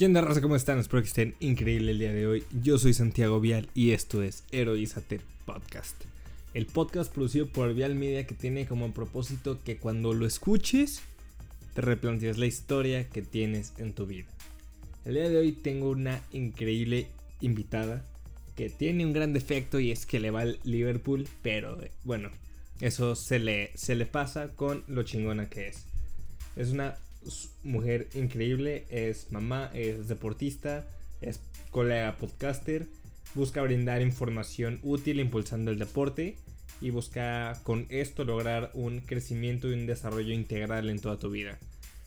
¿Qué onda? ¿Cómo están? Espero que estén increíble el día de hoy. Yo soy Santiago Vial y esto es Heroízate Podcast. El podcast producido por Vial Media que tiene como propósito que cuando lo escuches te replantees la historia que tienes en tu vida. El día de hoy tengo una increíble invitada que tiene un gran defecto y es que le va al Liverpool, pero eh, bueno, eso se le, se le pasa con lo chingona que es. Es una mujer increíble, es mamá, es deportista, es colega podcaster, busca brindar información útil impulsando el deporte y busca con esto lograr un crecimiento y un desarrollo integral en toda tu vida.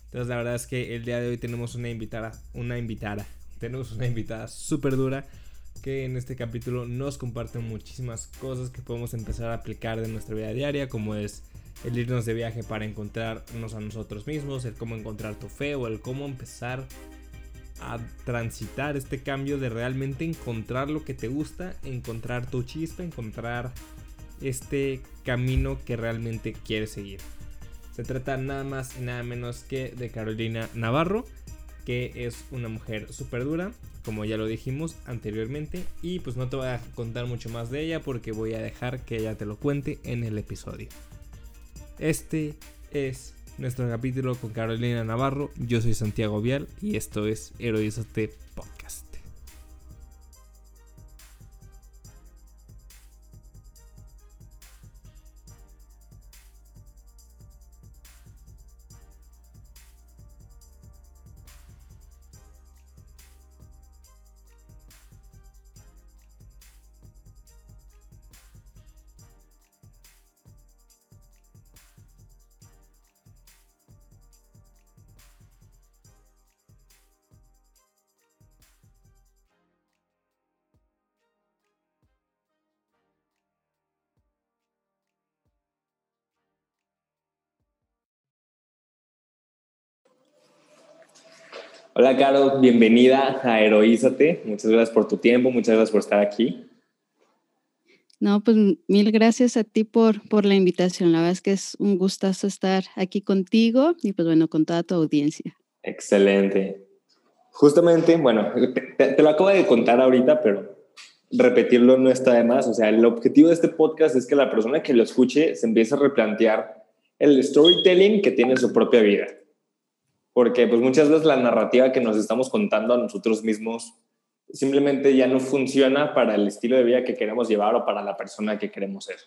Entonces la verdad es que el día de hoy tenemos una invitada, una invitada, tenemos una invitada súper dura que en este capítulo nos comparte muchísimas cosas que podemos empezar a aplicar de nuestra vida diaria, como es el irnos de viaje para encontrarnos a nosotros mismos, el cómo encontrar tu fe o el cómo empezar a transitar este cambio de realmente encontrar lo que te gusta, encontrar tu chispa, encontrar este camino que realmente quieres seguir. Se trata nada más y nada menos que de Carolina Navarro, que es una mujer súper dura, como ya lo dijimos anteriormente, y pues no te voy a contar mucho más de ella porque voy a dejar que ella te lo cuente en el episodio. Este es nuestro capítulo con Carolina Navarro. Yo soy Santiago Vial y esto es Heroízate Podcast. Hola, Caro, bienvenida a Heroízate. Muchas gracias por tu tiempo, muchas gracias por estar aquí. No, pues mil gracias a ti por, por la invitación. La verdad es que es un gustazo estar aquí contigo y pues bueno, con toda tu audiencia. Excelente. Justamente, bueno, te, te lo acabo de contar ahorita, pero repetirlo no está de más. O sea, el objetivo de este podcast es que la persona que lo escuche se empiece a replantear el storytelling que tiene en su propia vida porque pues muchas veces la narrativa que nos estamos contando a nosotros mismos simplemente ya no funciona para el estilo de vida que queremos llevar o para la persona que queremos ser.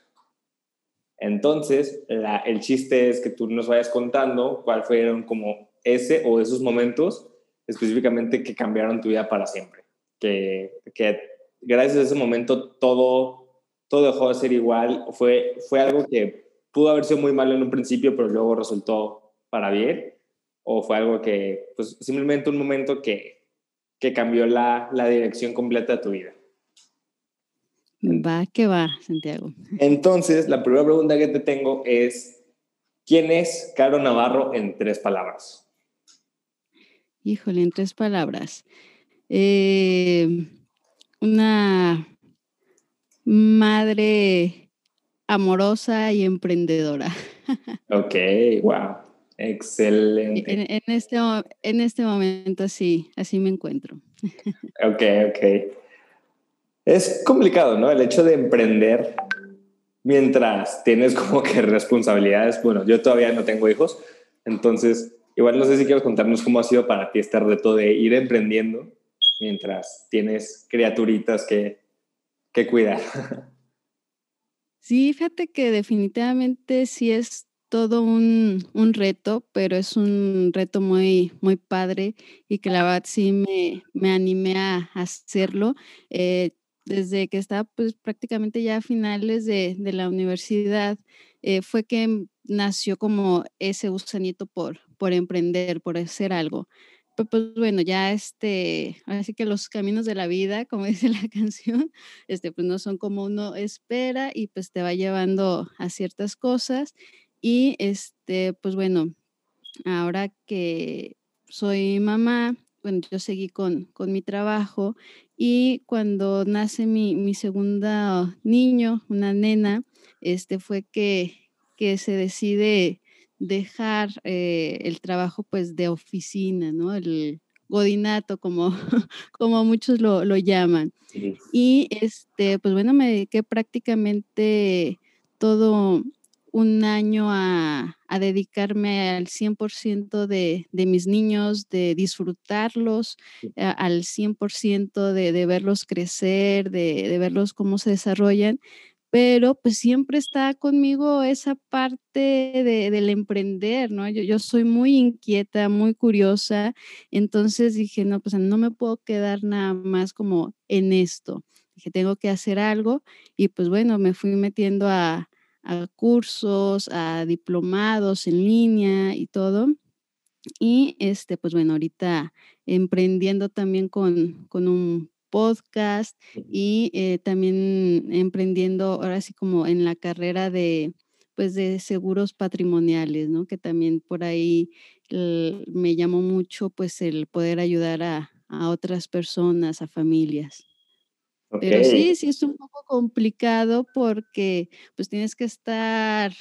Entonces, el chiste es que tú nos vayas contando cuál fueron como ese o esos momentos específicamente que cambiaron tu vida para siempre. Que, que gracias a ese momento todo, todo dejó de ser igual. Fue, fue algo que pudo haber sido muy malo en un principio, pero luego resultó para bien o fue algo que, pues simplemente un momento que, que cambió la, la dirección completa de tu vida? Va, que va, Santiago. Entonces, la primera pregunta que te tengo es, ¿quién es Caro Navarro en tres palabras? Híjole, en tres palabras. Eh, una madre amorosa y emprendedora. Ok, wow. Excelente. En, este, en este momento sí, así me encuentro. Ok, ok. Es complicado, ¿no? El hecho de emprender mientras tienes como que responsabilidades. Bueno, yo todavía no tengo hijos, entonces igual no sé si quieres contarnos cómo ha sido para ti este reto de ir emprendiendo mientras tienes criaturitas que, que cuidar. Sí, fíjate que definitivamente sí es todo un, reto, pero es un reto muy, muy padre y que la verdad sí me, me animé a hacerlo. Eh, desde que estaba pues prácticamente ya a finales de, la universidad, eh, fue que nació como ese gusanito por, por emprender, por hacer algo. Pero pues bueno, ya este, así que los caminos de la vida, como dice la canción, este, pues no son como uno espera y pues te va llevando a ciertas cosas y este, pues bueno, ahora que soy mamá, bueno, yo seguí con, con mi trabajo y cuando nace mi, mi segunda niño, una nena, este fue que, que se decide dejar eh, el trabajo pues de oficina, ¿no? El godinato, como, como muchos lo, lo llaman. Y este, pues bueno, me dediqué prácticamente todo un año a, a dedicarme al 100% de, de mis niños, de disfrutarlos, al 100% de, de verlos crecer, de, de verlos cómo se desarrollan pero pues siempre está conmigo esa parte de, del emprender, ¿no? Yo, yo, soy muy inquieta, muy curiosa, entonces dije, no, pues no me puedo quedar nada más como en esto, dije, tengo que hacer algo y pues bueno, me fui metiendo a, a cursos, a diplomados en línea y todo. Y este, pues bueno, ahorita emprendiendo también con, con un podcast y eh, también emprendiendo ahora sí como en la carrera de pues de seguros patrimoniales, ¿no? Que también por ahí me llamó mucho pues el poder ayudar a, a otras personas, a familias. Pero sí, sí es un poco complicado porque pues tienes que estar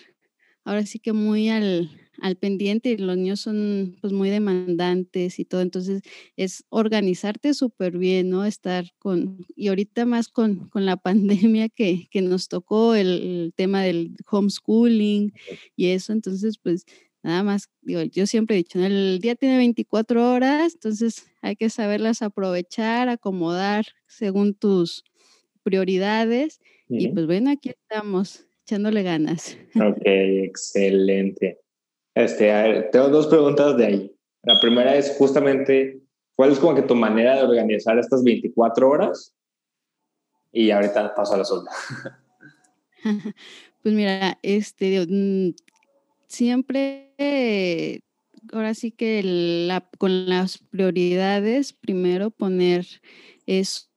ahora sí que muy al, al pendiente y los niños son pues muy demandantes y todo, entonces es organizarte súper bien, ¿no? Estar con, y ahorita más con, con la pandemia que, que nos tocó el, el, tema del homeschooling y eso, entonces pues nada más, digo, yo siempre he dicho, el día tiene 24 horas, entonces hay que saberlas aprovechar, acomodar según tus prioridades y pues bueno, aquí estamos echándole ganas. Ok, excelente. Este, a ver, tengo dos preguntas de ahí. La primera es justamente, ¿cuál es como que tu manera de organizar estas 24 horas? Y ahorita paso a la segunda. pues mira, este, siempre, ahora sí que la, con las prioridades, primero poner eso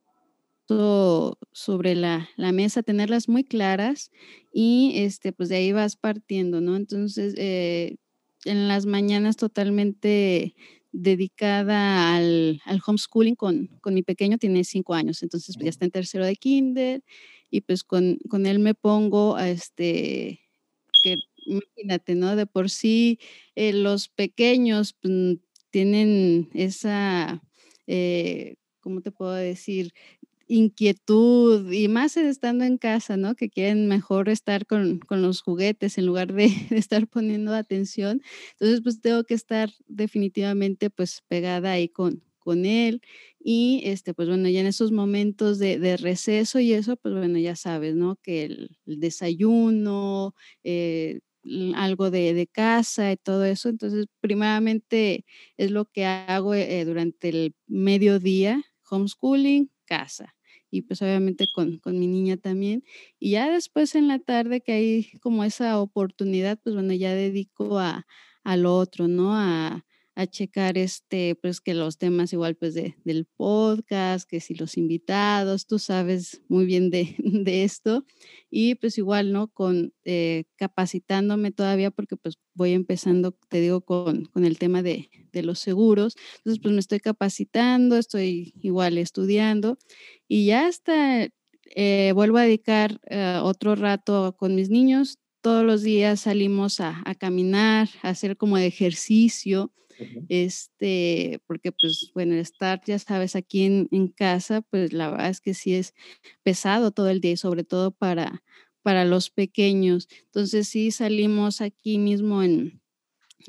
sobre la, la, mesa, tenerlas muy claras y este, pues de ahí vas partiendo, ¿no? Entonces, eh, en las mañanas totalmente dedicada al, al homeschooling con, con, mi pequeño, tiene cinco años, entonces pues, ya está en tercero de kinder y pues con, con él me pongo a este, que imagínate, ¿no? De por sí eh, los pequeños pues, tienen esa, eh, ¿cómo te puedo decir? inquietud y más estando en casa, ¿no? Que quieren mejor estar con, con los juguetes en lugar de, de, estar poniendo atención. Entonces, pues tengo que estar definitivamente pues pegada ahí con, con él y este, pues bueno, ya en esos momentos de, de receso y eso, pues bueno, ya sabes, ¿no? Que el, el desayuno, eh, algo de, de, casa y todo eso. Entonces, primeramente es lo que hago eh, durante el mediodía, homeschooling, casa y pues obviamente con, con, mi niña también. Y ya después en la tarde que hay como esa oportunidad, pues bueno, ya dedico a, a lo otro, ¿no? A, a checar este, pues que los temas igual pues de, del podcast, que si los invitados, tú sabes muy bien de, de esto y pues igual, ¿no? Con eh, capacitándome todavía porque pues voy empezando, te digo, con, con el tema de, de, los seguros, entonces pues me estoy capacitando, estoy igual estudiando y ya hasta eh, vuelvo a dedicar uh, otro rato con mis niños. Todos los días salimos a, a caminar, a hacer como de ejercicio, este, porque pues bueno, estar, ya sabes, aquí en, casa, pues la verdad es que sí es pesado todo el día y sobre todo para, para los pequeños. Entonces sí salimos aquí mismo en,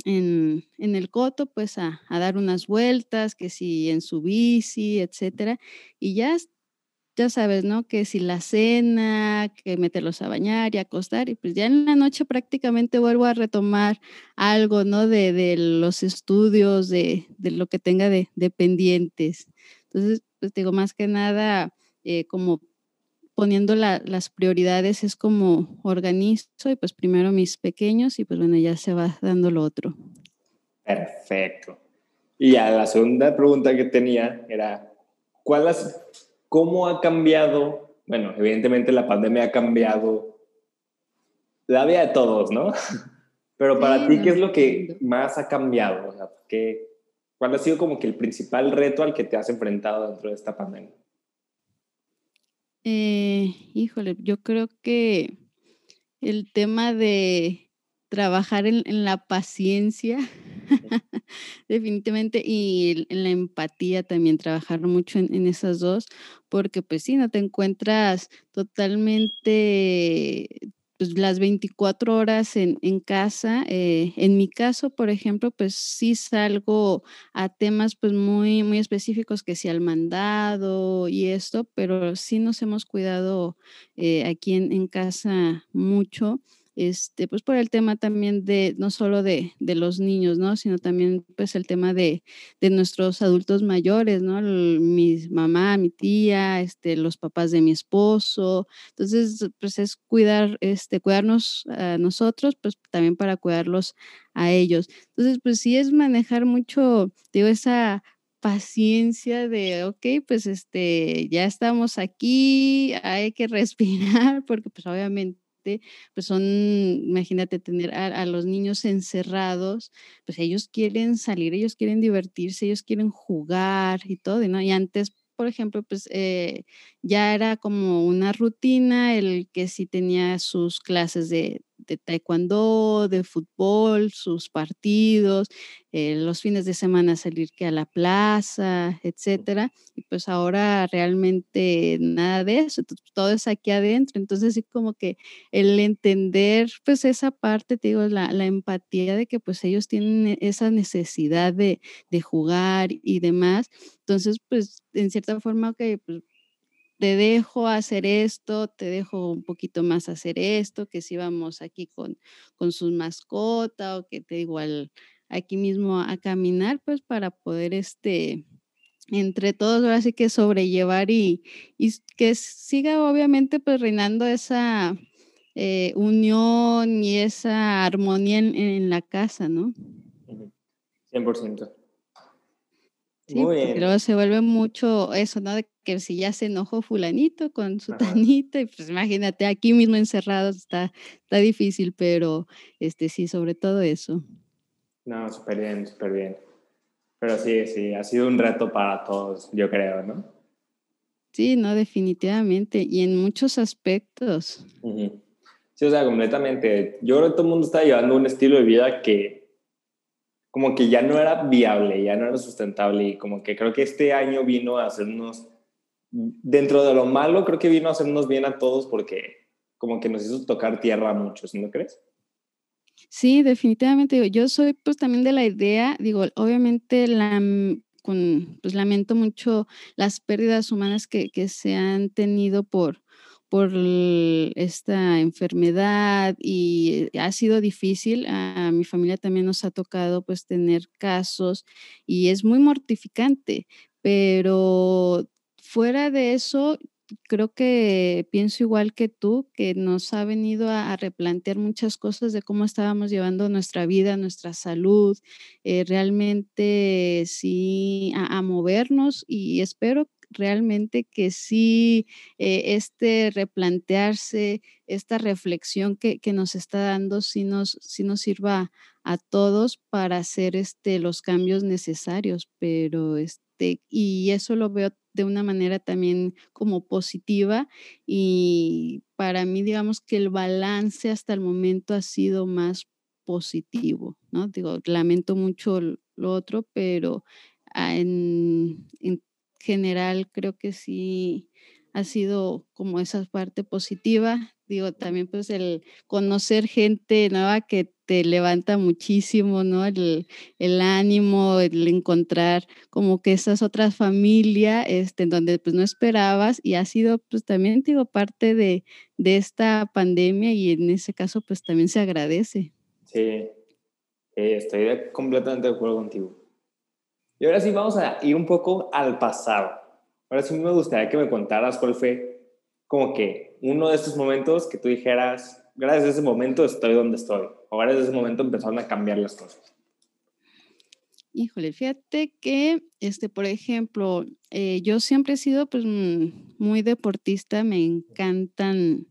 en, en el coto, pues a, a, dar unas vueltas, que si en su bici, etcétera, y ya ya sabes, ¿no? Que si la cena, que meterlos a bañar y acostar, y pues ya en la noche prácticamente vuelvo a retomar algo, ¿no? De, de los estudios, de, de, lo que tenga de, de, pendientes. Entonces, pues digo, más que nada, eh, como poniendo la, las prioridades es como organizo y pues primero mis pequeños y pues bueno, ya se va dando lo otro. Perfecto. Y a la segunda pregunta que tenía era, ¿cuál es ¿Cómo ha cambiado? Bueno, evidentemente la pandemia ha cambiado la vida de todos, ¿no? Pero para ti, ¿qué es lo que más ha cambiado? O sea, ¿qué, ¿Cuál ha sido como que el principal reto al que te has enfrentado dentro de esta pandemia? Eh, híjole, yo creo que el tema de trabajar en, en la paciencia, Definitivamente, y la empatía también, trabajar mucho en, esas dos, porque pues sí, no te encuentras totalmente pues, las 24 horas en, casa. Eh, en mi caso, por ejemplo, pues sí salgo a temas pues muy, muy específicos que sí al mandado y esto, pero sí nos hemos cuidado eh, aquí en casa mucho este, pues por el tema también de, no solo de, de los niños, ¿no? Sino también pues el tema de, de nuestros adultos mayores, ¿no? mi mamá, mi tía, este, los papás de mi esposo. Entonces, pues es cuidar, este, cuidarnos a nosotros, pues también para cuidarlos a ellos. Entonces, pues sí es manejar mucho, digo, esa paciencia de, ok, pues este, ya estamos aquí, hay que respirar, porque pues obviamente pues son, imagínate tener a, los niños encerrados, pues ellos quieren salir, ellos quieren divertirse, ellos quieren jugar y todo, ¿no? Y antes, por ejemplo, pues eh, ya era como una rutina el que si tenía sus clases de, de taekwondo, de fútbol, sus partidos, eh, los fines de semana salir que a la plaza, etcétera. Y pues ahora realmente nada de eso, todo es aquí adentro. Entonces sí como que el entender pues esa parte, te digo, la, la empatía de que pues ellos tienen e, esa necesidad de, de jugar y demás. Entonces pues en cierta forma que pues, te dejo hacer esto, te dejo un poquito más hacer esto, que si vamos aquí con, con sus mascotas o que te igual aquí mismo a caminar, pues para poder este, entre todos ahora sí que sobrellevar y, y que siga obviamente pues reinando esa eh, unión y esa armonía en, en la casa, ¿no? 100%. Sí, porque luego se vuelve mucho eso, ¿no? De que si ya se enojó fulanito con su tanita, y pues imagínate, aquí mismo encerrados está, está difícil, pero este sí, sobre todo eso. No, súper bien, súper bien. Pero sí, sí, ha sido un reto para todos, yo creo, ¿no? Sí, no, definitivamente, y en muchos aspectos. Sí, o sea, completamente. Yo creo que todo el mundo está llevando un estilo de vida que como que ya no era viable, ya no era sustentable y como que creo que este año vino a hacernos, dentro de lo malo, creo que vino a hacernos bien a todos porque como que nos hizo tocar tierra a muchos, ¿no crees? Sí, definitivamente. Yo soy pues también de la idea, digo, obviamente la, pues lamento mucho las pérdidas humanas que, que se han tenido por, por esta enfermedad y ha sido difícil. A mi familia también nos ha tocado pues tener casos y es muy mortificante, pero fuera de eso, creo que pienso igual que tú, que nos ha venido a, replantear muchas cosas de cómo estábamos llevando nuestra vida, nuestra salud, eh, realmente sí, a, a movernos y espero realmente que sí, eh, este replantearse, esta reflexión que, nos está dando, sí nos, sí nos sirva a todos para hacer este, los cambios necesarios, pero este, y eso lo veo de una manera también como positiva y para mí digamos que el balance hasta el momento ha sido más positivo, ¿no? Digo, lamento mucho lo otro, pero ah, en general creo que sí ha sido como esa parte positiva. Digo, también pues el conocer gente nueva que te levanta muchísimo, ¿no? El, ánimo, el encontrar como que esas otras familias, este, en donde pues no esperabas y ha sido pues también, digo, parte de, de esta pandemia y en ese caso pues también se agradece. Sí, estoy completamente de acuerdo contigo. Y ahora sí vamos a ir un poco al pasado. Ahora sí me gustaría que me contaras cuál fue como que uno de estos momentos que tú dijeras, gracias a ese momento estoy donde estoy. O gracias a ese momento empezaron a cambiar las cosas. Híjole, fíjate que, este, por ejemplo, eh, yo siempre he sido pues mm, muy deportista, me encantan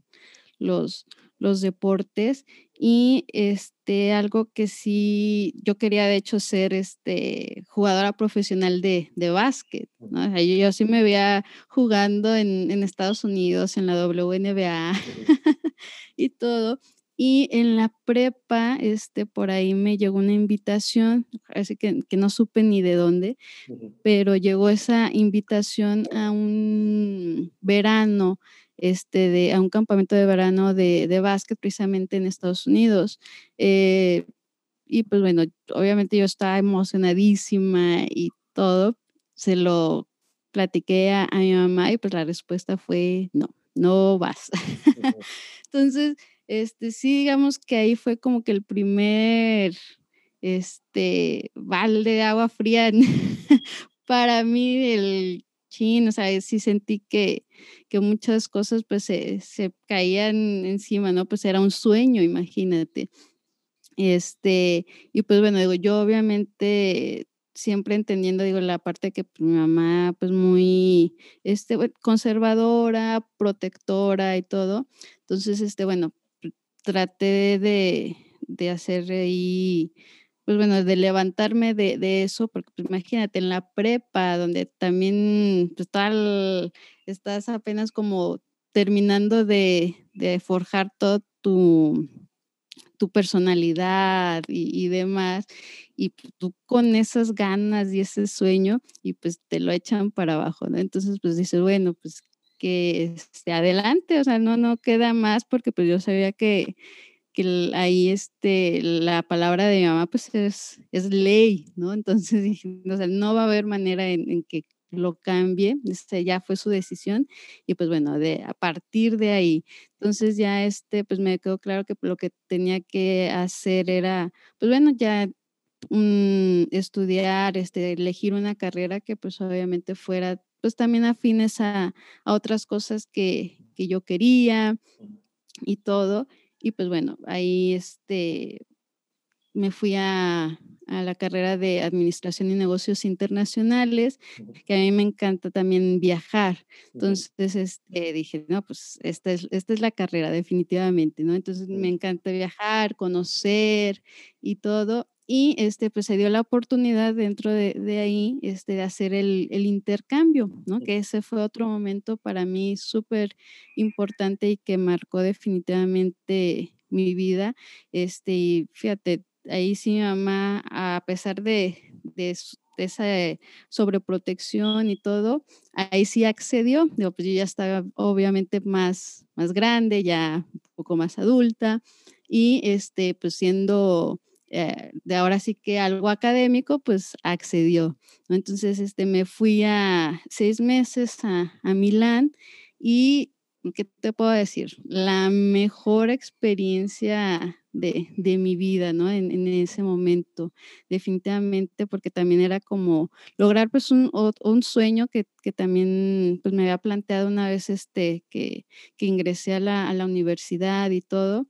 los, los deportes y este, algo que sí, yo quería de hecho ser este, jugadora profesional de, de básquet. ¿no? yo, sí me veía jugando en, en, Estados Unidos, en la WNBA y todo, Y en la prepa, este, por ahí me llegó una invitación, así que, que no supe ni de dónde, pero llegó esa invitación a un verano, este, de, a un campamento de verano de, de básquet precisamente en Estados Unidos. Eh, y pues bueno, obviamente yo estaba emocionadísima y todo, se lo platiqué a, a mi mamá y pues la respuesta fue no, no vas. Entonces, este, sí, digamos que ahí fue como que el primer, este, balde de agua fría para mí, el chin, o sea, sí sentí que, que muchas cosas pues se, se caían encima, ¿no? Pues era un sueño, imagínate. Este, y pues bueno, digo, yo obviamente siempre entendiendo, digo, la parte que pues, mi mamá, pues muy, este, conservadora, protectora y todo. Entonces, este, bueno, traté de, de hacer ahí, pues bueno, de levantarme de, de eso, porque pues, imagínate, en la prepa, donde también pues, tal, estás apenas como terminando de, de forjar todo tu, tu personalidad y, y, demás, y tú con esas ganas y ese sueño, y pues te lo echan para abajo, ¿no? Entonces, pues dices, bueno, pues que esté adelante, o sea, no, no queda más porque pues yo sabía que, que ahí este, la palabra de mi mamá pues es, es ley, ¿no? Entonces dije, o sea, no va a haber manera en, en que lo cambie, este, ya fue su decisión y pues bueno, de, a partir de ahí, entonces ya este, pues me quedó claro que lo que tenía que hacer era, pues bueno, ya um, estudiar, este, elegir una carrera que pues obviamente fuera pues también afines a, a otras cosas que, que, yo quería y todo. Y pues bueno, ahí este, me fui a, a, la carrera de Administración y Negocios Internacionales, que a mí me encanta también viajar. Entonces este, dije, no, pues esta es, esta es la carrera definitivamente, ¿no? Entonces me encanta viajar, conocer y todo y este, pues se dio la oportunidad dentro de, de ahí este, de hacer el, el, intercambio, ¿no? Que ese fue otro momento para mí súper importante y que marcó definitivamente mi vida. Este, y fíjate, ahí sí mi mamá, a pesar de, de, de esa sobreprotección y todo, ahí sí accedió. Digo, pues yo ya estaba obviamente más, más grande, ya un poco más adulta y este, pues siendo eh, de ahora sí que algo académico, pues accedió. Entonces, este, me fui a seis meses a, a Milán y, ¿qué te puedo decir? La mejor experiencia de, de mi vida, ¿no? En, en, ese momento, definitivamente, porque también era como lograr pues un, un sueño que, que, también pues me había planteado una vez este, que, que ingresé a la, a la universidad y todo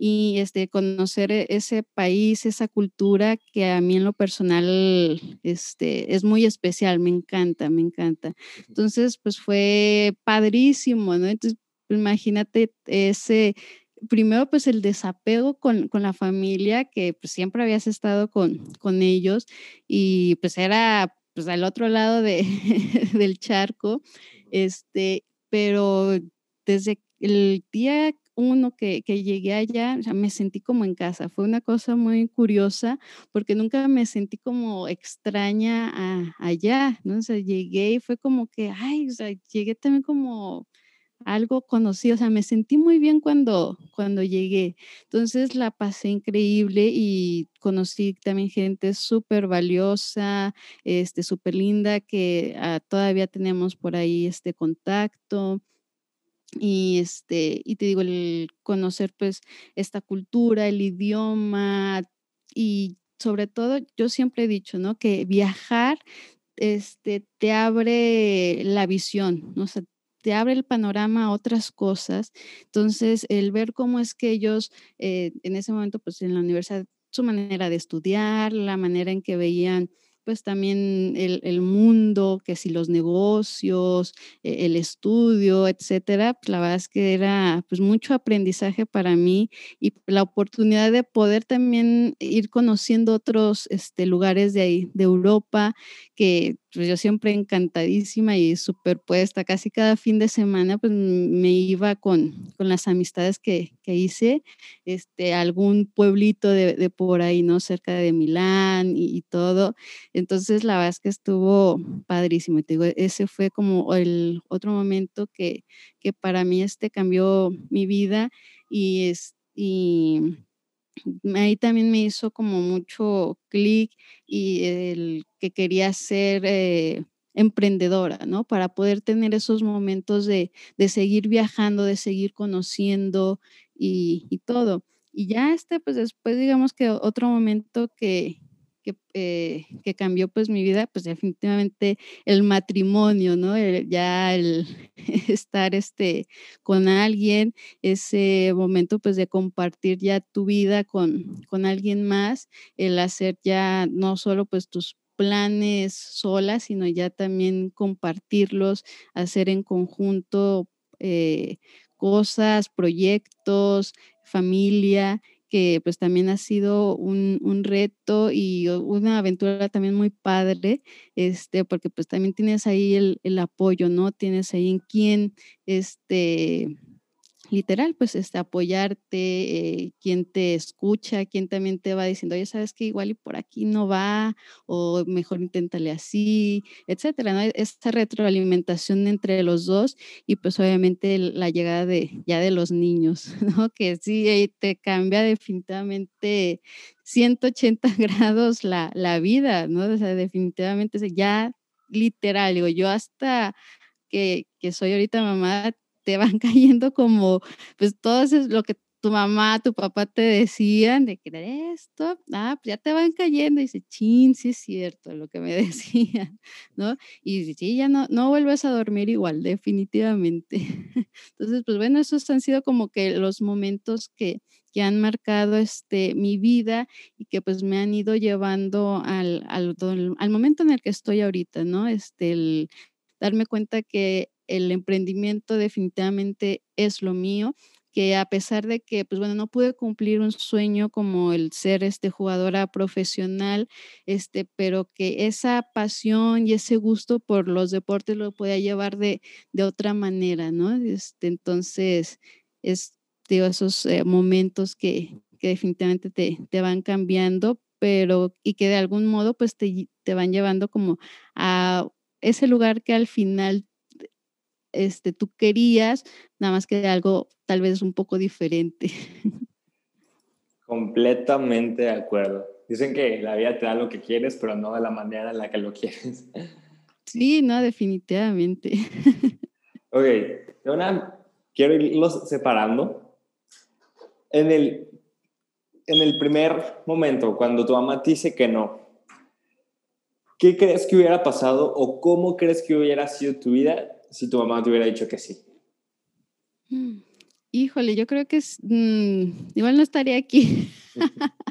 y este, conocer e, ese país, esa cultura que a mí en lo personal este, es muy especial, me encanta, me encanta. Entonces, pues fue padrísimo, ¿no? Entonces, imagínate ese, primero pues el desapego con, con la familia, que pues siempre habías estado con, con ellos y pues era pues al otro lado de, del charco, este, pero desde el día uno que, que llegué allá, me sentí como en casa. Fue una cosa muy curiosa porque nunca me sentí como extraña allá, ¿no? Llegué y fue como que, ay, o sea, llegué también como algo conocido, o sea, me sentí muy bien cuando, cuando llegué. Entonces la pasé increíble y conocí también gente súper valiosa, este, súper linda, que uh, todavía tenemos por ahí este contacto. Y, este, y te digo, el conocer pues esta cultura, el idioma y sobre todo yo siempre he dicho, ¿no? Que viajar este, te abre la visión, ¿no? O te abre el panorama a otras cosas. Entonces, el ver cómo es que ellos eh, en ese momento, pues en la universidad, su manera de estudiar, la manera en que veían pues también el, el, mundo, que si los negocios, e, el estudio, etcétera, pues la verdad es que era pues mucho aprendizaje para mí y la oportunidad de poder también ir conociendo otros este, lugares de ahí, de Europa, que pues yo siempre encantadísima y superpuesta, casi cada fin de semana pues me iba con, con las amistades que, que, hice, este, algún pueblito de, de, por ahí, ¿no? Cerca de Milán y, y, todo. Entonces la verdad es que estuvo padrísimo. te digo, ese fue como el otro momento que, que para mí este cambió mi vida y, es, y ahí también me hizo como mucho clic y el que quería ser eh, emprendedora, ¿no? Para poder tener esos momentos de, de seguir viajando, de seguir conociendo y, todo. Y ya este, pues después digamos que otro momento que, que, eh, que, cambió pues mi vida, pues definitivamente el matrimonio, ¿no? Ya el estar este, con alguien, ese momento pues de compartir ya tu vida con, con alguien más, el hacer ya no solo pues tus planes solas, sino ya también compartirlos, hacer en conjunto eh, cosas, proyectos, familia que pues también ha sido un, un, reto y una aventura también muy padre, este, porque pues también tienes ahí el, el apoyo, ¿no? Tienes ahí en quién, este, literal, pues este, apoyarte, eh, quien te escucha, quien también te va diciendo, oye, sabes que igual y por aquí no va, o mejor inténtale así, etcétera, ¿no? Esta retroalimentación entre los dos y pues obviamente la llegada de ya de los niños, ¿no? Que sí te cambia definitivamente 180 grados la, la vida, ¿no? O sea, definitivamente ya literal, digo, yo hasta que, que soy ahorita mamá, te van cayendo como, pues todo es lo que tu mamá, tu papá te decían de que esto, ah, pues ya te van cayendo y dice, chin, sí es cierto lo que me decían, ¿no? Y sí, ya no, no vuelves a dormir igual, definitivamente. Entonces, pues bueno, esos han sido como que los momentos que, que han marcado este, mi vida y que pues me han ido llevando al, al, al momento en el que estoy ahorita, ¿no? Este, el darme cuenta que el emprendimiento definitivamente es lo mío, que a pesar de que, pues bueno, no pude cumplir un sueño como el ser este jugadora profesional, este, pero que esa pasión y ese gusto por los deportes lo podía llevar de, de otra manera, ¿no? Este, entonces, es, digo, esos eh, momentos que, que definitivamente te, te, van cambiando, pero y que de algún modo pues te, te van llevando como a ese lugar que al final este, tú querías, nada más que algo tal vez un poco diferente. Completamente de acuerdo. Dicen que la vida te da lo que quieres, pero no de la manera en la que lo quieres. Sí, no, definitivamente. Ok, ahora quiero irlos separando. En el, en el primer momento, cuando tu mamá te dice que no, ¿qué crees que hubiera pasado o cómo crees que hubiera sido tu vida si tu mamá te hubiera dicho que sí? Mm, híjole, yo creo que es, mmm, igual no estaría aquí.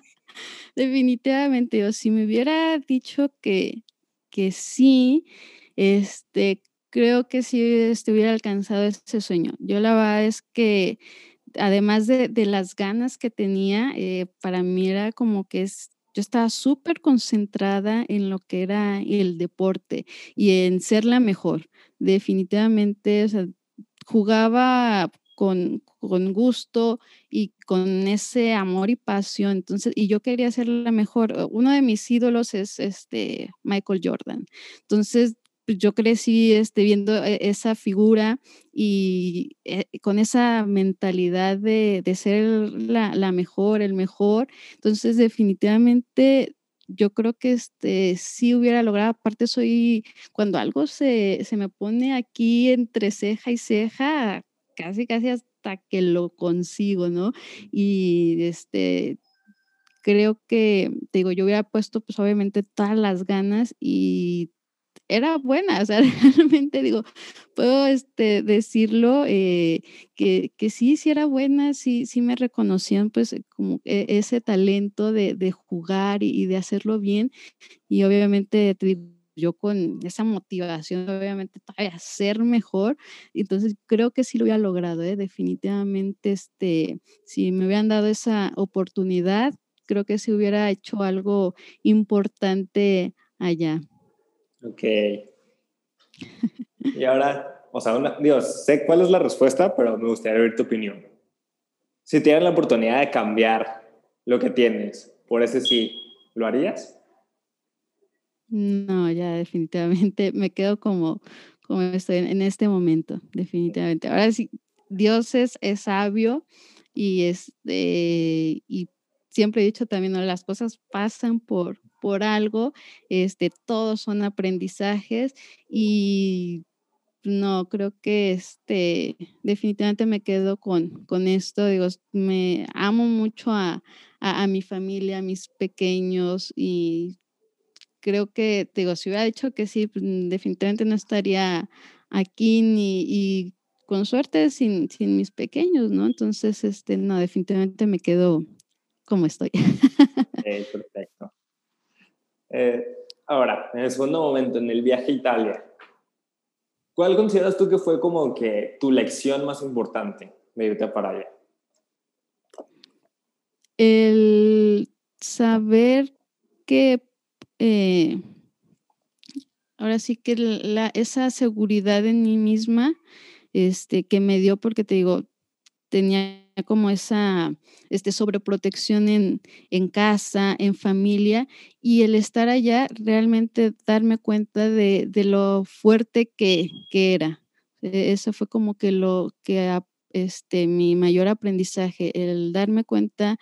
Definitivamente, o si me hubiera dicho que, que sí, este, creo que sí hubiera alcanzado ese sueño. Yo la verdad es que además de, de las ganas que tenía, eh, para mí era como que es yo estaba súper concentrada en lo que era el deporte y en ser la mejor. Definitivamente, o jugaba con, con, gusto y con ese amor y pasión. Entonces, y yo quería ser la mejor. Uno de mis ídolos es este Michael Jordan. Entonces, pues, yo crecí este, viendo e, esa figura y eh, con esa mentalidad de, de ser la, la, mejor, el mejor. Entonces, definitivamente, yo creo que este, sí hubiera logrado, aparte soy, cuando algo se, se me pone aquí entre ceja y ceja, casi, casi hasta que lo consigo, ¿no? Y este, creo que, te digo, yo hubiera puesto pues obviamente todas las ganas y era buena, o sea, realmente digo, puedo este, decirlo, eh, que, que, sí, sí era buena, sí, sí me reconocían pues eh, como e, ese talento de, de jugar y, de hacerlo bien y obviamente yo con esa motivación, obviamente, todavía ser mejor. Entonces, creo que sí lo hubiera logrado, ¿eh? definitivamente, este, si me hubieran dado esa oportunidad, creo que sí hubiera hecho algo importante allá. Ok. Y ahora, o sea, Dios, sé cuál es la respuesta, pero me gustaría ver tu opinión. Si tuvieras la oportunidad de cambiar lo que tienes, por ese sí, ¿lo harías? No, ya definitivamente me quedo como, como estoy en, este momento, definitivamente. Ahora sí, Dios es, sabio y, este, y siempre he dicho también, las cosas pasan por, por algo, este, todos son aprendizajes y no, creo que este, definitivamente me quedo con, con esto. Digo, me amo mucho a, a, mi familia, a mis pequeños y creo que, digo, si hubiera dicho que sí, pues, definitivamente no estaría aquí ni y con suerte sin, sin mis pequeños, ¿no? Entonces, este, no, definitivamente me quedo como estoy. perfecto. Eh, ahora, en el segundo momento, en el viaje a Italia, ¿cuál consideras tú que fue como que tu lección más importante de irte para allá? El saber que eh, ahora sí que la, esa seguridad en mí misma este, que me dio, porque te digo, tenía como esa este, sobreprotección en, en casa, en familia, y el estar allá, realmente darme cuenta de, lo fuerte que, era. E, eso fue como que lo que este, mi mayor aprendizaje, el darme cuenta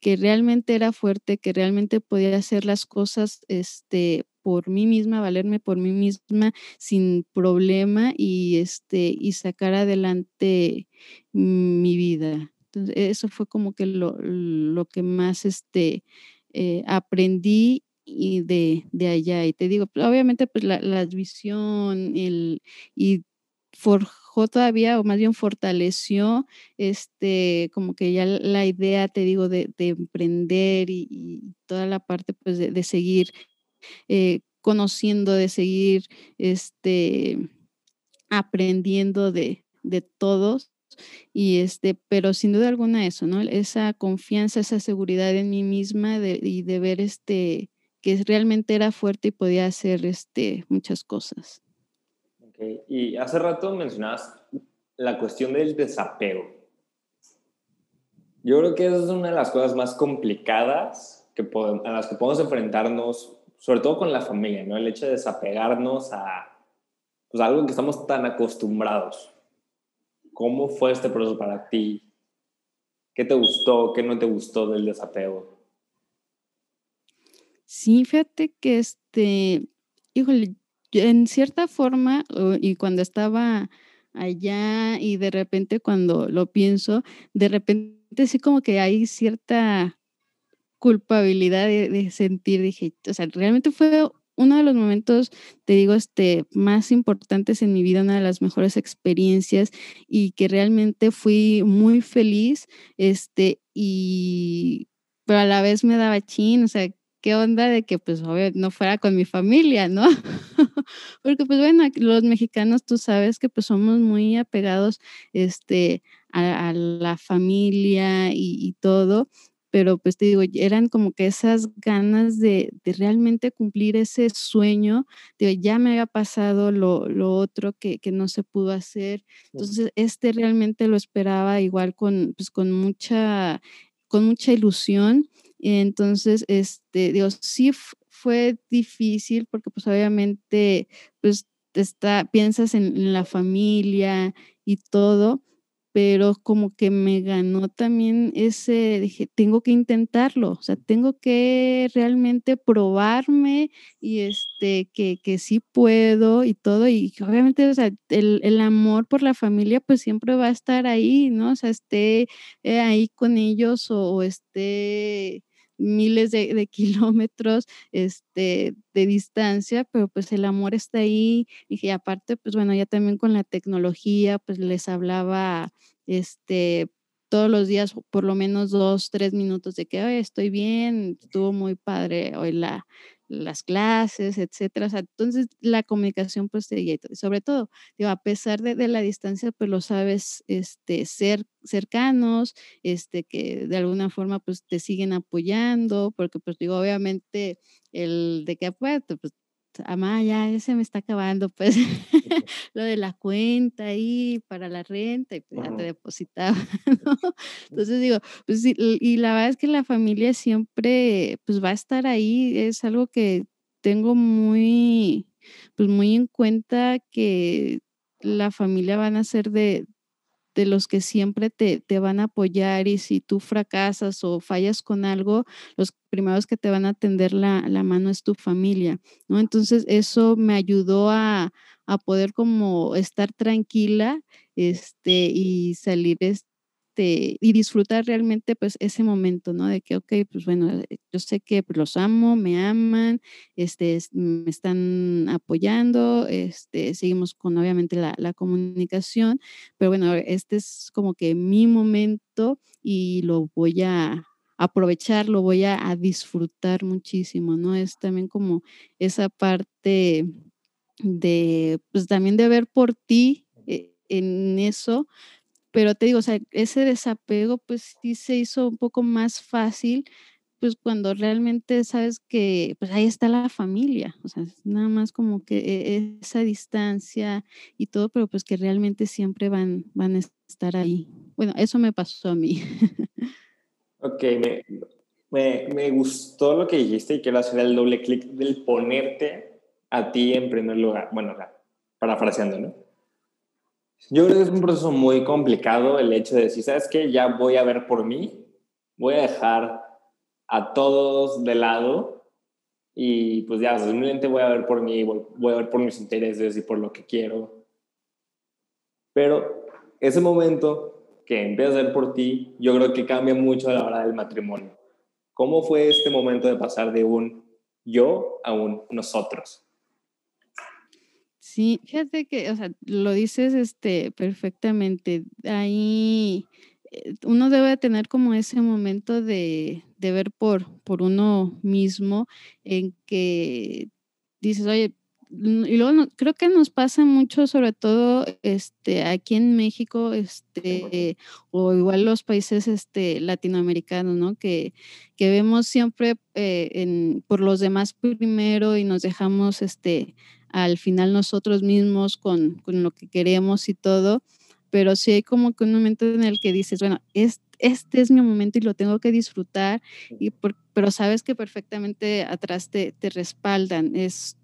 que realmente era fuerte, que realmente podía hacer las cosas este, por mí misma, valerme por mí misma sin problema y, este, y sacar adelante mi vida. Entonces, eso fue como que lo, que más este, eh, aprendí y de, allá. Y te digo, pues, obviamente, pues la, la visión el, y forjó todavía, o más bien fortaleció, este, como que ya la idea, te digo, de, emprender y, toda la parte, pues, de, seguir eh, conociendo, de seguir, este, aprendiendo de, de todos. Y este, pero sin duda alguna eso, ¿no? Esa confianza, esa seguridad en mí misma y de ver este, que realmente era fuerte y podía hacer este, muchas cosas. Y hace rato mencionabas la cuestión del desapego. Yo creo que esa es una de las cosas más complicadas que a las que podemos enfrentarnos, sobre todo con la familia, ¿no? El hecho de desapegarnos a pues, algo que estamos tan acostumbrados. ¿Cómo fue este proceso para ti? ¿Qué te gustó? ¿Qué no te gustó del desapego? Sí, fíjate que este, híjole, en cierta forma, y cuando estaba allá y de repente cuando lo pienso, de repente sí como que hay cierta culpabilidad de, sentir, dije, o sea, realmente fue uno de los momentos, te digo, este, más importantes en mi vida, una de las mejores experiencias y que realmente fui muy feliz, este, y, pero a la vez me daba chin, o sea, qué onda de que pues no fuera con mi familia, ¿no? Porque pues bueno, los mexicanos tú sabes que pues somos muy apegados este, a, la familia y, todo, pero pues te digo, eran como que esas ganas de, realmente cumplir ese sueño, digo, ya me había pasado lo, otro que, que, no se pudo hacer, entonces este realmente lo esperaba igual con, pues, con mucha con mucha ilusión. Entonces, este, digo, sí fue difícil porque pues obviamente, pues está, piensas en, la familia y todo, pero como que me ganó también ese, dije, tengo que intentarlo, o sea, tengo que realmente probarme y este, que, que sí puedo y todo, y obviamente, o sea, el, el, amor por la familia pues siempre va a estar ahí, ¿no? O sea, esté eh, ahí con ellos o, o esté miles de, kilómetros este, de distancia, pero pues el amor está ahí y aparte, pues bueno, ya también con la tecnología, pues les hablaba este, todos los días por lo menos dos, tres minutos de que estoy bien, estuvo muy padre hoy la, las clases, etcétera. entonces la comunicación pues seguía sobre todo, digo, a pesar de, la distancia, pues lo sabes, este, ser cercanos, este, que de alguna forma pues te siguen apoyando, porque pues digo, obviamente el de que pues, pues amá, ya se me está acabando, pues, lo de la cuenta ahí para la renta y pues ya te depositaba, ¿no? Entonces digo, pues sí, y la verdad es que la familia siempre, pues, va a estar ahí, es algo que tengo muy, pues, muy en cuenta que la familia van a ser de de los que siempre te, te, van a apoyar y si tú fracasas o fallas con algo, los primeros que te van a tender la, la mano es tu familia, ¿no? Entonces eso me ayudó a, a poder como estar tranquila este, y salir este, este, y disfrutar realmente pues ese momento, ¿no? De que, ok, pues bueno, eh, yo sé que pues, los amo, me aman, este, me están apoyando, este, seguimos con obviamente la, comunicación, pero bueno, este es como que mi momento y lo voy a aprovechar, lo voy a, a disfrutar muchísimo, ¿no? Es también como esa parte de, pues también de ver por ti eh, en eso, pero te digo, o sea, ese desapego pues sí se hizo un poco más fácil, pues cuando realmente sabes que pues ahí está la familia, o sea, nada más como que e, esa distancia y todo, pero pues que realmente siempre van, van a estar ahí. Bueno, eso me pasó a mí. Ok, me, me, me gustó lo que dijiste y quiero hacer el doble clic del ponerte a ti en primer lugar. Bueno, parafraseando, ¿no? Yo creo que es un proceso muy complicado el hecho de decir, ¿sabes qué? Ya voy a ver por mí, voy a dejar a todos de lado y pues ya, simplemente voy a ver por mí, voy a ver por mis intereses y por lo que quiero. Pero ese momento que empiezas a ver por ti, yo creo que cambia mucho a la hora del matrimonio. ¿Cómo fue este momento de pasar de un yo a un nosotros? Sí, fíjate que, o sea, lo dices este, perfectamente. Ahí eh, uno debe tener como ese momento de, de ver por, por uno mismo en que dices, oye, y luego creo que nos pasa mucho, sobre todo este, aquí en México, este, o igual los países este, latinoamericanos, ¿no? Que, que vemos siempre eh, por los demás primero y nos dejamos este, al final nosotros mismos con, con, lo que queremos y todo, pero sí hay como que un momento en el que dices, bueno, este, este es mi momento y lo tengo que disfrutar, y pero sabes que perfectamente atrás te, te respaldan. Es,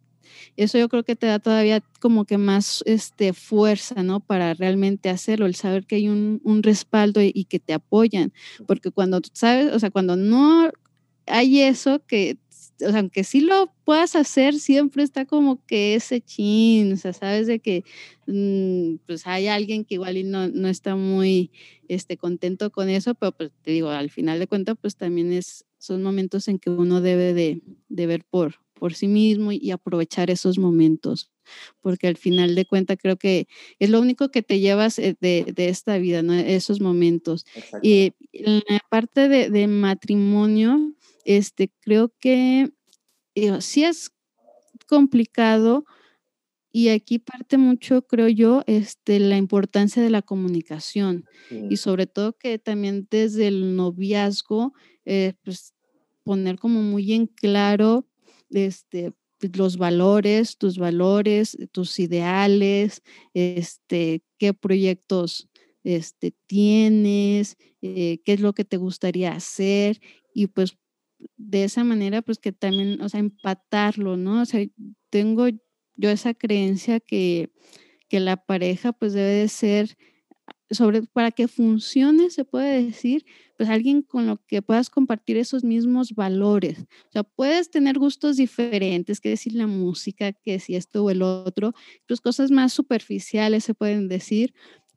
eso yo creo que te da todavía como que más este, fuerza, ¿no? Para realmente hacerlo, el saber que hay un, un respaldo y, y, que te apoyan, porque cuando sabes, o sea, cuando no hay eso que o sea, aunque sí lo puedas hacer, siempre está como que ese chin, o sea, sabes de que mm, pues hay alguien que igual no, no está muy este, contento con eso, pero pues te digo, al final de cuentas, pues también es, son momentos en que uno debe de, de ver por, por sí mismo y, aprovechar esos momentos, porque al final de cuentas creo que es lo único que te llevas eh, de, de esta vida, ¿no? esos momentos. Y en la parte de, de matrimonio, este, creo que eh, sí es complicado y aquí parte mucho, creo yo, este, la importancia de la comunicación y sobre todo que también desde el noviazgo, eh, pues poner como muy en claro este, pues, los valores, tus valores, tus ideales, este, qué proyectos este, tienes, eh, qué es lo que te gustaría hacer y pues de esa manera, pues que también, o sea, empatarlo, ¿no? O sea, tengo yo esa creencia que, que la pareja pues debe de ser, sobre, para que funcione, se puede decir, pues alguien con lo que puedas compartir esos mismos valores. O sea, puedes tener gustos diferentes, que decir la música, que si esto o el otro, pues cosas más superficiales se pueden decir,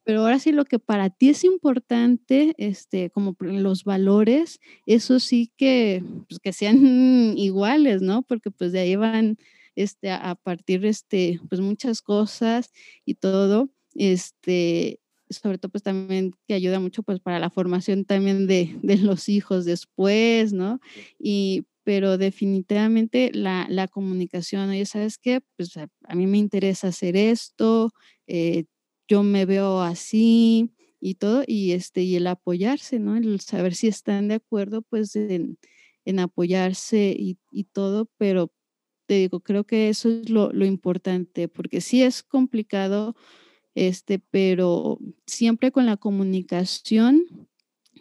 pero ahora sí lo que para ti es importante, este, como los valores, eso sí que, pues, que sean iguales, ¿no? Porque pues de ahí van este, a partir este, pues muchas cosas y todo, este, sobre todo pues también que ayuda mucho pues para la formación también de, de los hijos después, ¿no? Y pero definitivamente la, la comunicación, oye, ¿sabes qué? Pues a, a, mí me interesa hacer esto, eh, yo me veo así y todo, y, este, y el apoyarse, ¿no? El saber si están de acuerdo, pues, en, apoyarse y, y, todo, pero te digo, creo que eso es lo, lo importante, porque sí es complicado, este, pero siempre con la comunicación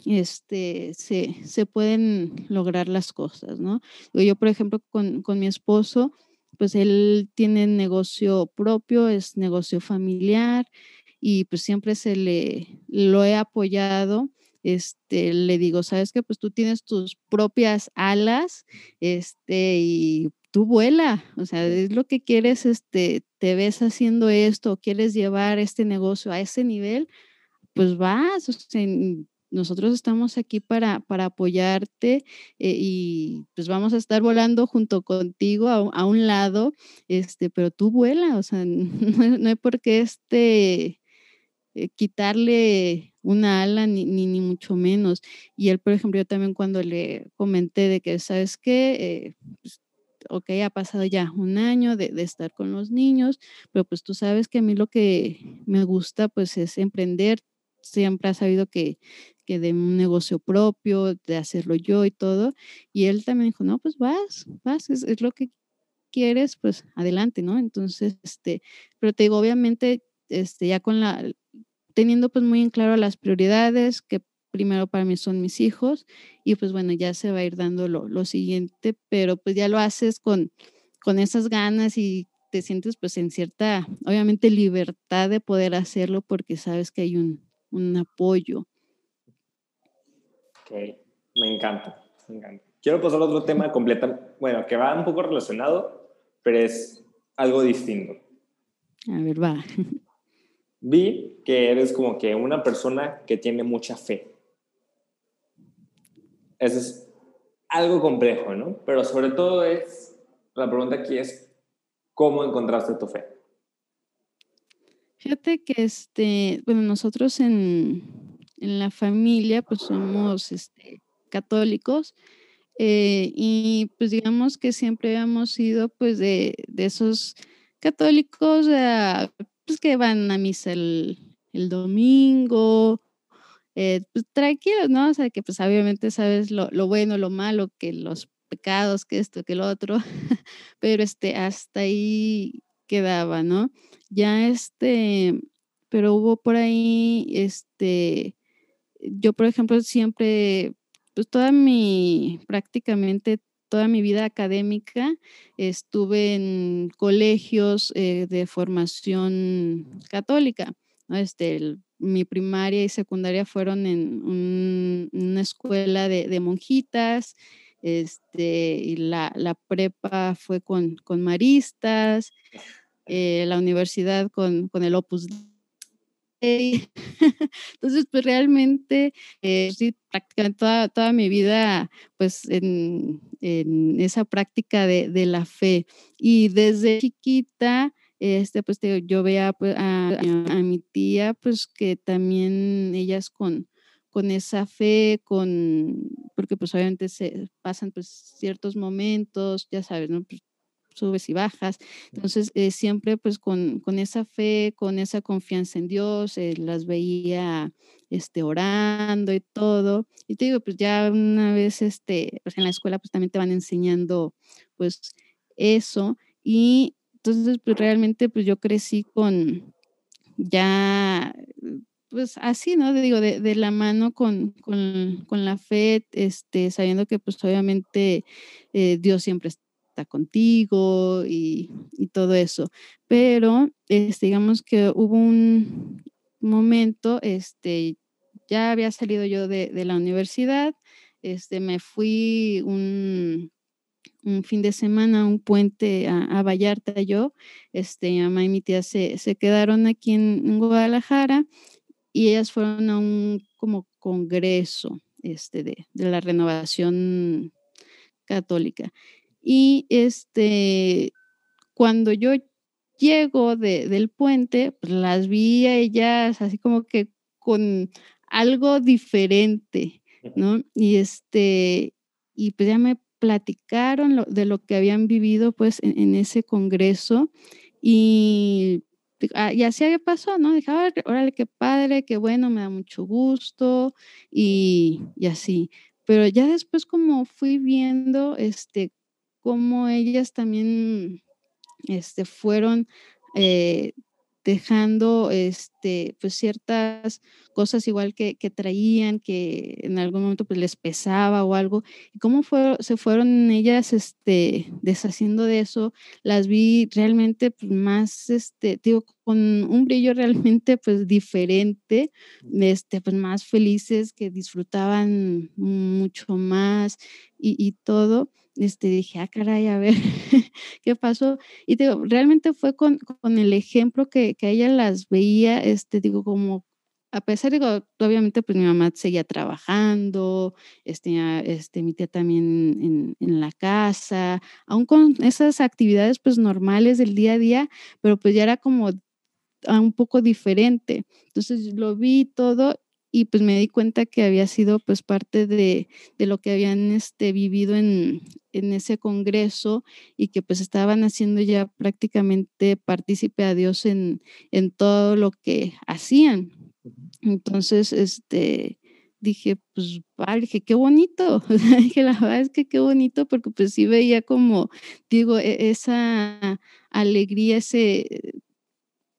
este, se, se pueden lograr las cosas, ¿no? Yo, por ejemplo, con, con mi esposo, pues él tiene negocio propio, es negocio familiar y pues siempre se le lo he apoyado. Este, le digo, sabes que pues tú tienes tus propias alas, este, y tú vuela, o sea, es lo que quieres, este, te ves haciendo esto, quieres llevar este negocio a ese nivel, pues vas, o sea, nosotros estamos aquí para, para apoyarte eh, y pues vamos a estar volando junto contigo a, un lado, este, pero tú vuela, o sea, no, hay por qué este, eh, quitarle una ala ni, ni, mucho menos. Y él, por ejemplo, yo también cuando le comenté de que, ¿sabes qué? Eh, pues, ok, ha pasado ya un año de, de, estar con los niños, pero pues tú sabes que a mí lo que me gusta pues es emprender, siempre ha sabido que, que de un negocio propio, de hacerlo yo y todo. Y él también dijo, no, pues vas, vas, es, lo que quieres, pues adelante, ¿no? Entonces, este, pero te digo, obviamente, este, ya con la, teniendo pues muy en claro las prioridades, que primero para mí son mis hijos, y pues bueno, ya se va a ir dando lo, lo siguiente, pero pues ya lo haces con, con esas ganas y te sientes pues en cierta, obviamente, libertad de poder hacerlo porque sabes que hay un, un apoyo. Ok, me encanta, me encanta. Quiero pasar a otro tema completo, bueno, que va un poco relacionado, pero es algo distinto. A ver, va. Vi que eres como que una persona que tiene mucha fe. Eso es algo complejo, ¿no? Pero sobre todo es, la pregunta aquí es, ¿cómo encontraste tu fe? Fíjate que este, bueno, nosotros en, en la familia pues somos este, católicos eh, y pues digamos que siempre hemos sido pues de, de esos católicos pues, que van a misa el, el domingo, eh, pues tranquilos, ¿no? O sea, que pues obviamente sabes lo, lo, bueno, lo malo, que los pecados, que esto, que lo otro, pero este, hasta ahí quedaba, ¿no? Ya este, pero hubo por ahí, este, yo por ejemplo siempre, pues toda mi, prácticamente toda mi vida académica estuve en colegios eh, de formación católica. Este, mi primaria y secundaria fueron en una escuela de, monjitas, este, y la, la, prepa fue con, con maristas, eh, la universidad con, con el Opus Entonces, pues realmente, eh, sí, prácticamente toda, toda, mi vida, pues en, en esa práctica de, de, la fe. Y desde chiquita, este, pues yo veía pues, a, a, mi tía, pues que también ellas con, con esa fe, con, porque pues obviamente se pasan pues ciertos momentos, ya sabes, ¿no? Pues, subes y bajas. Entonces, eh, siempre pues con, con, esa fe, con esa confianza en Dios, eh, las veía este, orando y todo. Y te digo, pues ya una vez este, pues en la escuela pues también te van enseñando pues eso. Y entonces pues realmente pues yo crecí con ya pues así, ¿no? Digo, de, de la mano con, con, con, la fe, este, sabiendo que pues obviamente eh, Dios siempre está contigo y, todo eso. Pero este, digamos que hubo un momento, este, ya había salido yo de, la universidad, este, me fui un, un, fin de semana, un puente a, Vallarta yo, este, mi mamá y mi tía se, se quedaron aquí en, Guadalajara y ellas fueron a un como congreso este, de, de la renovación católica. Y este, cuando yo llego de, del puente, pues las vi a ellas así como que con algo diferente, ¿no? Y este, y pues ya me platicaron de lo que habían vivido pues en, ese congreso y, ah, y así había pasado, ¿no? Dije, órale, qué padre, qué bueno, me da mucho gusto y, y así. Pero ya después como fui viendo, este, cómo ellas también este, fueron eh, dejando este, pues ciertas cosas igual que, que, traían, que en algún momento pues les pesaba o algo, y cómo fue, se fueron ellas este, deshaciendo de eso, las vi realmente pues, más, este, digo, con un brillo realmente pues diferente, este, pues más felices, que disfrutaban mucho más y, y todo este, dije, ah, caray, a ver, ¿qué pasó? Y digo, realmente fue con, con el ejemplo que, que, ella las veía, este, digo, como, a pesar, digo, obviamente, pues mi mamá seguía trabajando, este, este, mi tía también en, en, la casa, aún con esas actividades, pues, normales del día a día, pero pues ya era como un poco diferente. Entonces lo vi todo y pues me di cuenta que había sido pues parte de, de lo que habían este, vivido en, en, ese congreso y que pues estaban haciendo ya prácticamente partícipe a Dios en, en todo lo que hacían. Entonces, este, dije, pues, vale, dije, qué bonito. dije, la verdad es que qué bonito porque pues sí veía como, digo, e, esa alegría, ese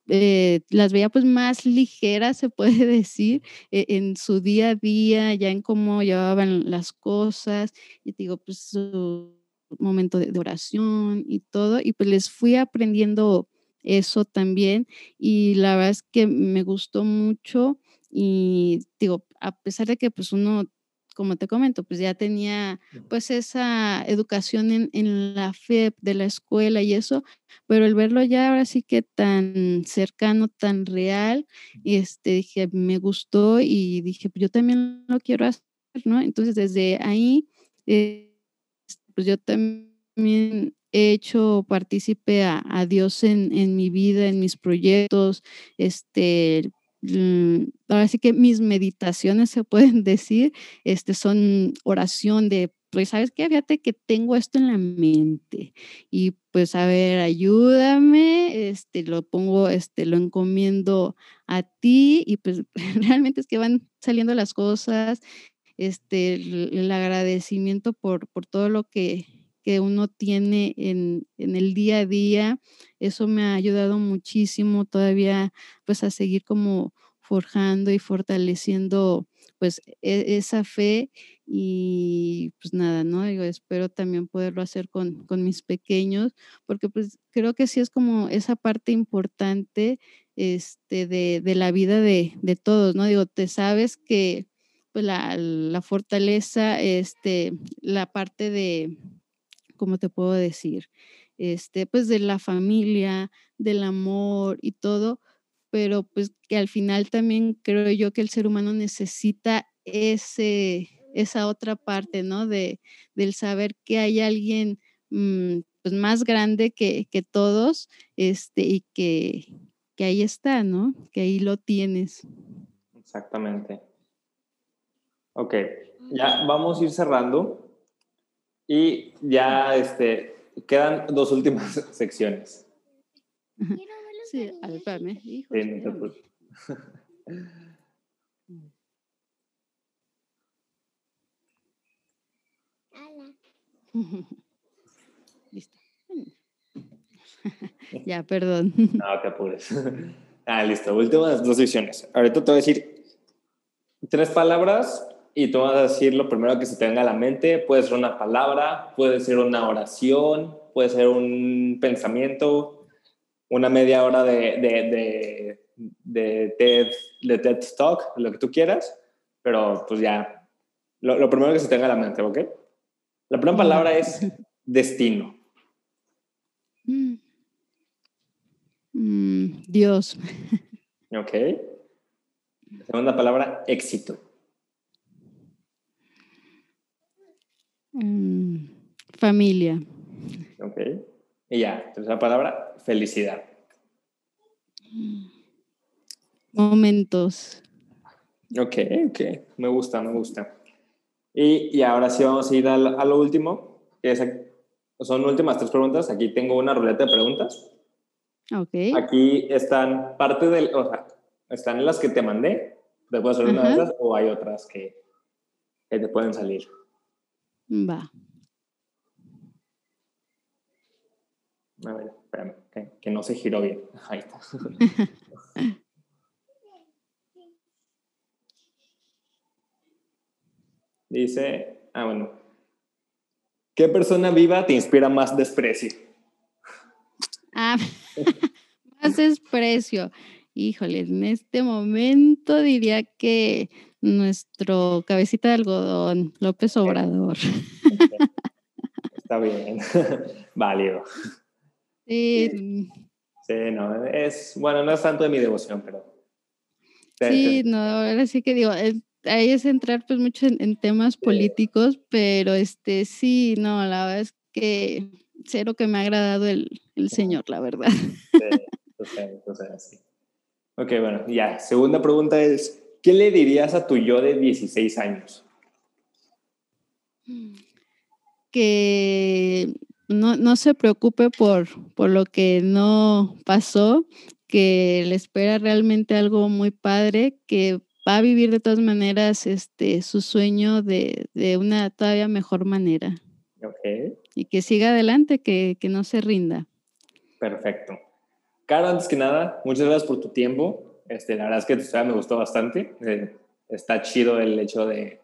eh, las veía pues más ligeras, se puede decir, eh, en su día a día, ya en cómo llevaban las cosas, y digo, pues su momento de, de oración y todo, y pues les fui aprendiendo eso también, y la verdad es que me gustó mucho, y digo, a pesar de que pues uno como te comento, pues ya tenía pues esa educación en, en, la fe de la escuela y eso, pero el verlo ya ahora sí que tan cercano, tan real, este, dije, me gustó y dije, pues yo también lo quiero hacer, ¿no? Entonces desde ahí, eh, pues yo también he hecho partícipe a, a Dios en, en, mi vida, en mis proyectos, este, ahora sí que mis meditaciones se pueden decir, este, son oración de, pues, ¿sabes qué? Fíjate que tengo esto en la mente y pues, a ver, ayúdame, este, lo pongo, este, lo encomiendo a ti y pues realmente es que van saliendo las cosas, este, el, el agradecimiento por, por todo lo que, que uno tiene en, en, el día a día. Eso me ha ayudado muchísimo todavía pues a seguir como forjando y fortaleciendo pues e, esa fe y pues nada, ¿no? Digo, espero también poderlo hacer con, con, mis pequeños, porque pues creo que sí es como esa parte importante este, de, de la vida de, de, todos, ¿no? Digo, te sabes que pues la, la fortaleza, este, la parte de, ¿cómo te puedo decir? Este, pues de la familia, del amor y todo, pero pues que al final también creo yo que el ser humano necesita ese, esa otra parte, ¿no? De, del saber que hay alguien mmm, pues más grande que, que, todos, este, y que, que ahí está, ¿no? Que ahí lo tienes. Exactamente. Ok, ya vamos a ir cerrando. Y ya este, quedan dos últimas secciones. Sí, a ver, espérame. Hijo, sí, no te Listo. ya, perdón. No te apures. Ah, listo. Últimas dos secciones. Ahorita te voy a decir tres palabras y tú vas a decir lo primero que se te venga a la mente. Puede ser una palabra, puede ser una oración, puede ser un pensamiento, una media hora de, de, de, TED, de TED Talk, lo que tú quieras, pero pues ya, lo, lo primero que se te venga a la mente, ¿ok? La primera palabra es destino. Mm. Mm, Dios. Ok. segunda palabra, éxito. Mm, familia. Ok. Y ya, tercera palabra, felicidad. Momentos. Ok, ok. Me gusta, me gusta. Y, y ahora sí vamos a ir a, a lo último. Que es, son últimas tres preguntas. Aquí tengo una ruleta de preguntas. Ok. Aquí están parte del, o sea, están las que te mandé. Te puedes hacer una de esas o hay otras que, que te pueden salir. Va. A ver, espérame, que, no se giró bien. Ahí está. Dice, ah, bueno. ¿Qué persona viva te inspira más desprecio? Ah, más desprecio. Híjole, en este momento diría que nuestro cabecita de algodón, López Obrador. Está bien, válido. Sí. Sí, no, es, bueno, no es tanto de mi devoción, pero... Sí, no, ahora sí que digo, ahí es entrar pues mucho en, temas políticos, pero este sí, no, la verdad es que cero que me ha agradado el, el Señor, la verdad. Sí, así. Ok, bueno, ya. Segunda pregunta es, ¿qué le dirías a tu yo de 16 años? Que no, no se preocupe por, por lo que no pasó, que le espera realmente algo muy padre, que va a vivir de todas maneras este, su sueño de, de una todavía mejor manera. Okay. Y que siga adelante, que, que no se rinda. Perfecto. Caro, antes que nada, muchas gracias por tu tiempo. Este, la verdad es que tu historia me gustó bastante. Eh, está chido el hecho de,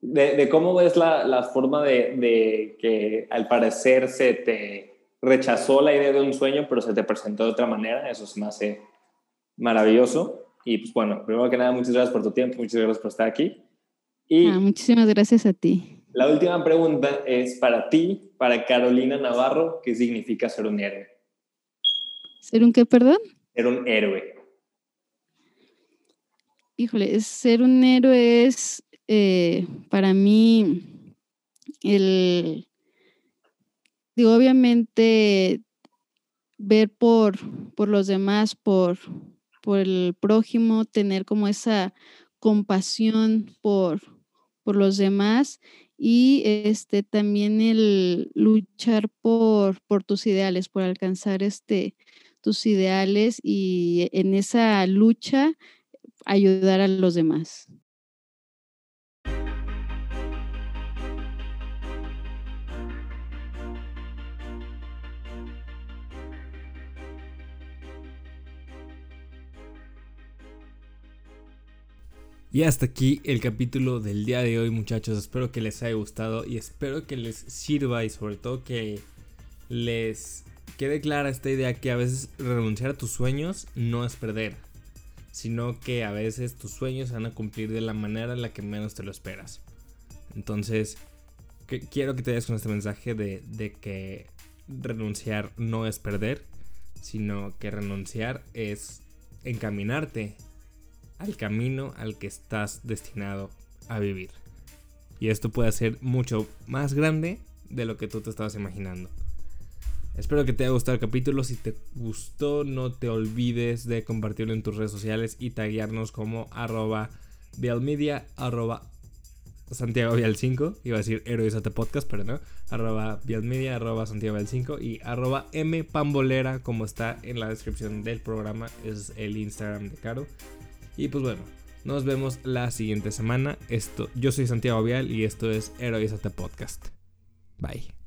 de, cómo ves la, la forma de, de, que al parecer se te rechazó la idea de un sueño, pero se te presentó de otra manera. Eso se me hace maravilloso. Y pues bueno, primero que nada, muchas gracias por tu tiempo, muchas gracias por estar aquí. Y ah, muchísimas gracias a ti. La última pregunta es para ti, para Carolina Navarro, ¿qué significa ser un héroe? ¿Ser un qué, perdón? Ser un héroe. Híjole, ser un héroe es eh, para mí el, digo, obviamente ver por, por los demás, por, por el prójimo, tener como esa compasión por, por los demás y este también el luchar por, por tus ideales, por alcanzar este tus ideales y en esa lucha ayudar a los demás. Y hasta aquí el capítulo del día de hoy muchachos, espero que les haya gustado y espero que les sirva y sobre todo que les quede clara esta idea que a veces renunciar a tus sueños no es perder, sino que a veces tus sueños van a cumplir de la manera en la que menos te lo esperas. Entonces, quiero que te des con este mensaje de, de que renunciar no es perder, sino que renunciar es encaminarte al camino al que estás destinado a vivir. Y esto puede ser mucho más grande de lo que tú te estabas imaginando. Espero que te haya gustado el capítulo. Si te gustó, no te olvides de compartirlo en tus redes sociales y taguearnos como arroba vialmedia, arroba Santiago Vial 5. Iba a decir Heroizate Podcast, pero no. Arroba Vialmedia, arroba Santiago Vial 5 y arroba M Pambolera, como está en la descripción del programa. Es el Instagram de Caro. Y pues bueno, nos vemos la siguiente semana. Esto, yo soy Santiago Vial y esto es Heroízate Podcast. Bye.